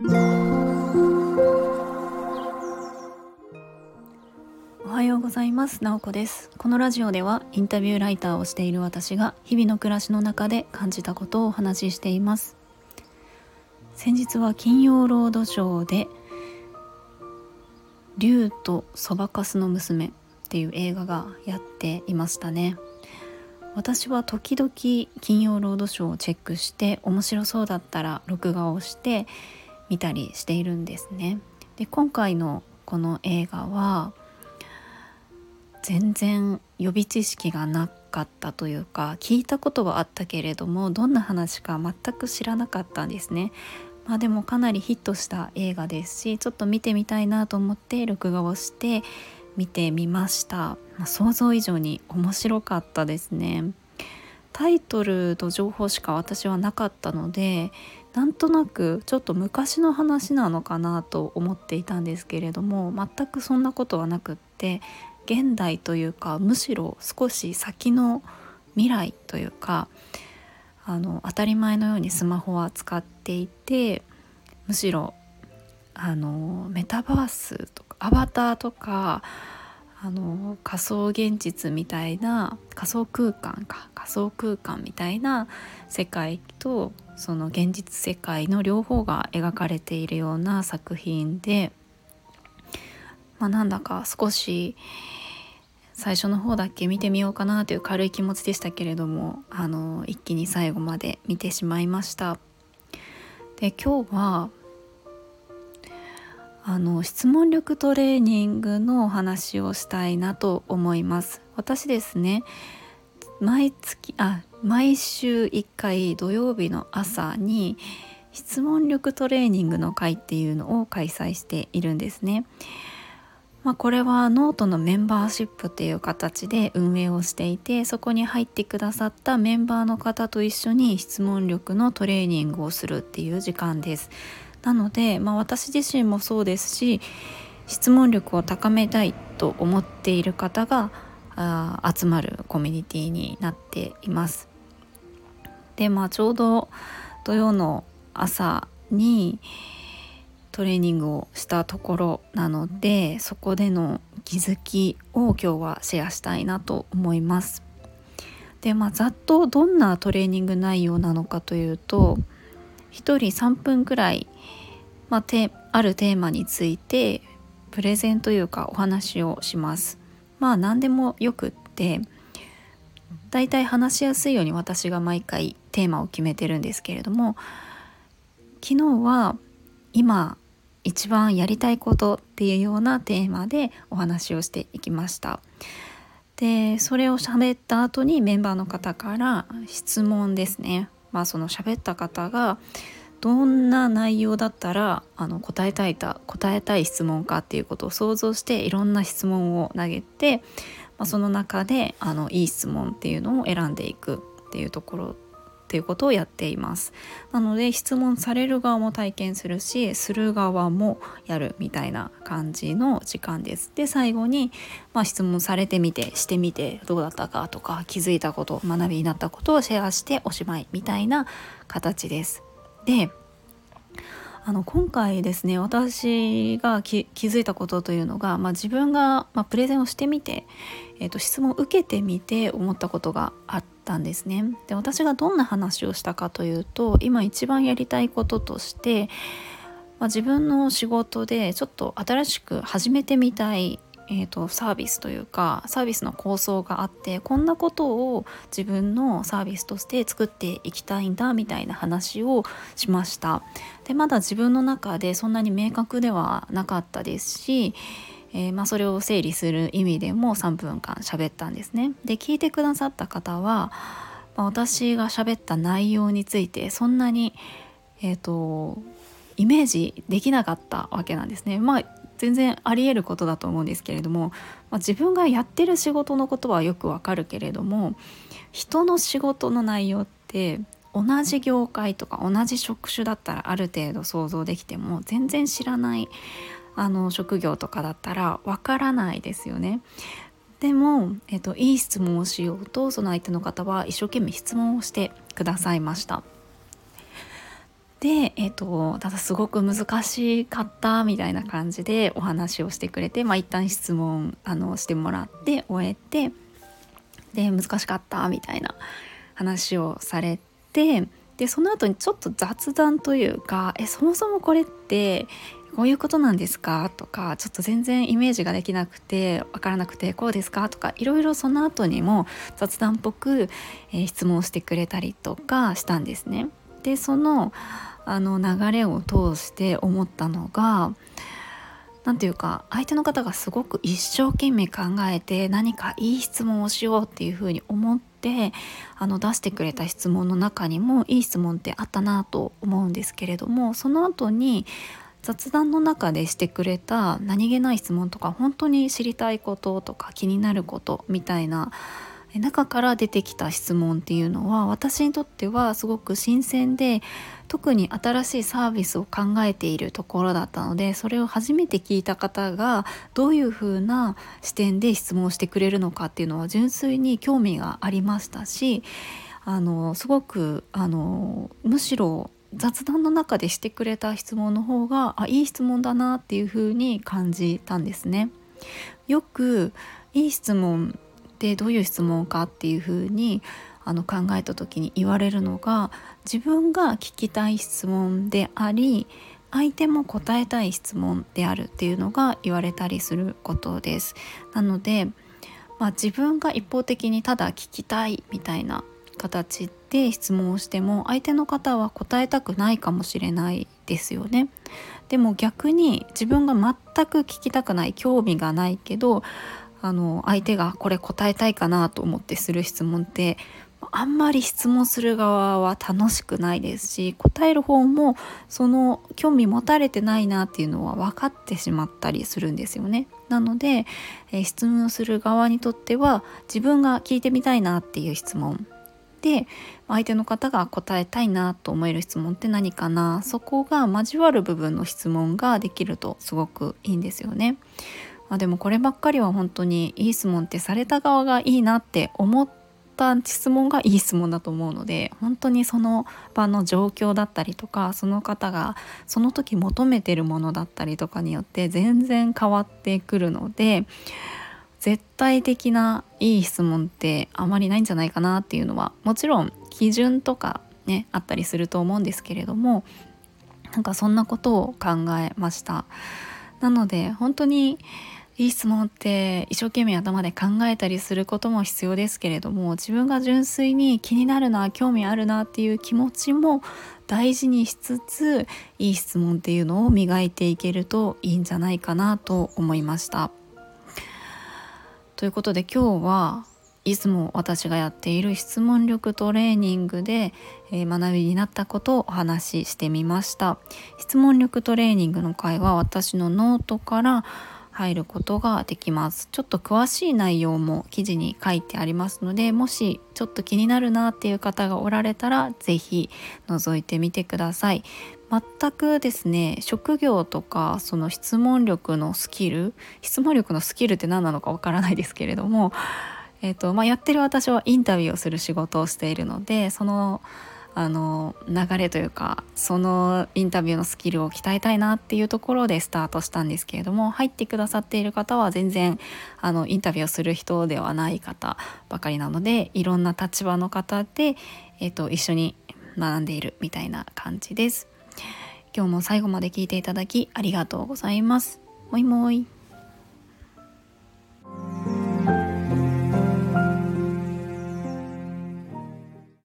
おはようございます。なおこです。このラジオではインタビューライターをしている私が日々の暮らしの中で感じたことをお話ししています。先日は金曜ロードショーで竜とそばかすの娘っていう映画がやっていましたね。私は時々金曜ロードショーをチェックして面白そうだったら録画をして見たりしているんですね。で今回のこの映画は全然予備知識がなかったというか聞いたことはあったけれどもどんな話か全く知らなかったんですね。まあでもかなりヒットした映画ですしちょっと見てみたいなと思って録画をして見てみました、まあ、想像以上に面白かったですね。タイトルと情報しか私はなかったのでなんとなくちょっと昔の話なのかなと思っていたんですけれども全くそんなことはなくって現代というかむしろ少し先の未来というかあの当たり前のようにスマホは使っていてむしろあのメタバースとかアバターとかあの仮想現実みたいな仮想空間か仮想空間みたいな世界とその現実世界の両方が描かれているような作品で、まあ、なんだか少し最初の方だけ見てみようかなという軽い気持ちでしたけれどもあの一気に最後まで見てしまいました。で今日はあの質問力トレーニングのお話をしたいなと思います私ですね毎月あ毎週1回土曜日の朝に質問力トレーニングの会っていうのを開催しているんですね。まあ、これはノートのメンバーシップっていう形で運営をしていてそこに入ってくださったメンバーの方と一緒に質問力のトレーニングをするっていう時間です。なので、まあ、私自身もそうですし質問力を高めたいと思っている方があ集まるコミュニティになっています。でまあちょうど土曜の朝にトレーニングをしたところなのでそこでの気づきを今日はシェアしたいなと思います。でまあざっとどんなトレーニング内容なのかというと1人3分くらい、まあ、あるテーマについてプレゼンというかお話をします。まあ何でもよくってだいたい話しやすいように私が毎回テーマを決めてるんですけれども昨日は今一番やりたいことっていうようなテーマでお話をしていきました。でそれを喋った後にメンバーの方から質問ですね。まあその喋った方がどんな内容だったらあの答えたいた答えたい質問かっていうことを想像していろんな質問を投げて、まあ、その中であのいい質問っていうのを選んでいくっていうところっていうことをやっています。なので質問される側も体験するしする側もやるみたいな感じの時間です。で最後に、まあ、質問されてみてしてみてどうだったかとか気づいたこと学びになったことをシェアしておしまいみたいな形です。であの今回ですね私が気づいたことというのが、まあ、自分が、まあ、プレゼンをしてみて、えーと、質問を受けてみて思ったことがあってたんですね。で私がどんな話をしたかというと今一番やりたいこととして、まあ、自分の仕事でちょっと新しく始めてみたいえーと、サービスというかサービスの構想があってこんなことを自分のサービスとして作っていきたいんだみたいな話をしましたでまだ自分の中でそんなに明確ではなかったですし、えー、まあ、それを整理する意味でも3分間喋ったんですねで聞いてくださった方は、まあ、私が喋った内容についてそんなにえ、ー、とイメージできなかったわけなんですね。まあ全然ありえることだと思うんですけれども、まあ、自分がやってる仕事のことはよくわかるけれども人の仕事の内容って同じ業界とか同じ職種だったらある程度想像できても全然知らないあの職業とかだったらわからないですよね。でも、えっと、いい質問をしようとその相手の方は一生懸命質問をしてくださいました。で、えーと、ただすごく難しかったみたいな感じでお話をしてくれて、まあ、一旦質問あのしてもらって終えてで難しかったみたいな話をされてでその後にちょっと雑談というか「えそもそもこれってこういうことなんですか?」とかちょっと全然イメージができなくて分からなくて「こうですか?」とかいろいろその後にも雑談っぽく、えー、質問してくれたりとかしたんですね。でそのあの流れを通して思ったのが何て言うか相手の方がすごく一生懸命考えて何かいい質問をしようっていうふうに思ってあの出してくれた質問の中にもいい質問ってあったなと思うんですけれどもその後に雑談の中でしてくれた何気ない質問とか本当に知りたいこととか気になることみたいな中から出てきた質問っていうのは私にとってはすごく新鮮で特に新しいサービスを考えているところだったのでそれを初めて聞いた方がどういうふうな視点で質問してくれるのかっていうのは純粋に興味がありましたしあのすごくあのむしろ雑談の中でしてくれた質問の方があいい質問だなっていうふうに感じたんですね。よくいい質問ってどういう質問かっていうふうにあの考えた時に言われるのが自分が聞きたい質問であり相手も答えたい質問であるっていうのが言われたりすることです。なので、まあ、自分が一方的にただ聞きたいみたいな形で質問をしても相手の方は答えたくないかもしれないですよね。でも逆に自分が全く聞きたくない興味がないけどあの相手がこれ答えたいかなと思ってする質問ってあんまり質問する側は楽しくないですし答える方もその興味持たれてないなっていうのは分かってしまったりするんですよね。なので、えー、質問する側にとっては自分が聞いてみたいなっていう質問で相手の方が答えたいなと思える質問って何かな？そこが交わる部分の質問ができるとすごくいいんですよね。まあ、でもこればっかりは本当にいい質問ってされた側がいいなって思った質問がいい質問だと思うので本当にその場の状況だったりとかその方がその時求めてるものだったりとかによって全然変わってくるので絶対的ないい質問ってあまりないんじゃないかなっていうのはもちろん基準とかねあったりすると思うんですけれどもなんかそんなことを考えました。なので本当にいい質問って一生懸命頭で考えたりすることも必要ですけれども自分が純粋に気になるな興味あるなっていう気持ちも大事にしつついい質問っていうのを磨いていけるといいんじゃないかなと思いました。ということで今日はいつも私がやっている質問力トレーニングで、え、学びになったことをお話ししてみました。質問力トレーニングの会は私のノートから入ることができます。ちょっと詳しい内容も記事に書いてありますのでもしちょっと気になるなっていう方がおられたら是非覗いてみてください。全くですね職業とかその質問力のスキル質問力のスキルって何なのかわからないですけれども、えーとまあ、やってる私はインタビューをする仕事をしているのでそのあの流れというかそのインタビューのスキルを鍛えたいなっていうところでスタートしたんですけれども入ってくださっている方は全然あのインタビューをする人ではない方ばかりなのでいろんな立場の方で、えーと、一緒に学んでいるみたいな感じです。今日も最後まで聞いていただきありがとうございます。もいもい。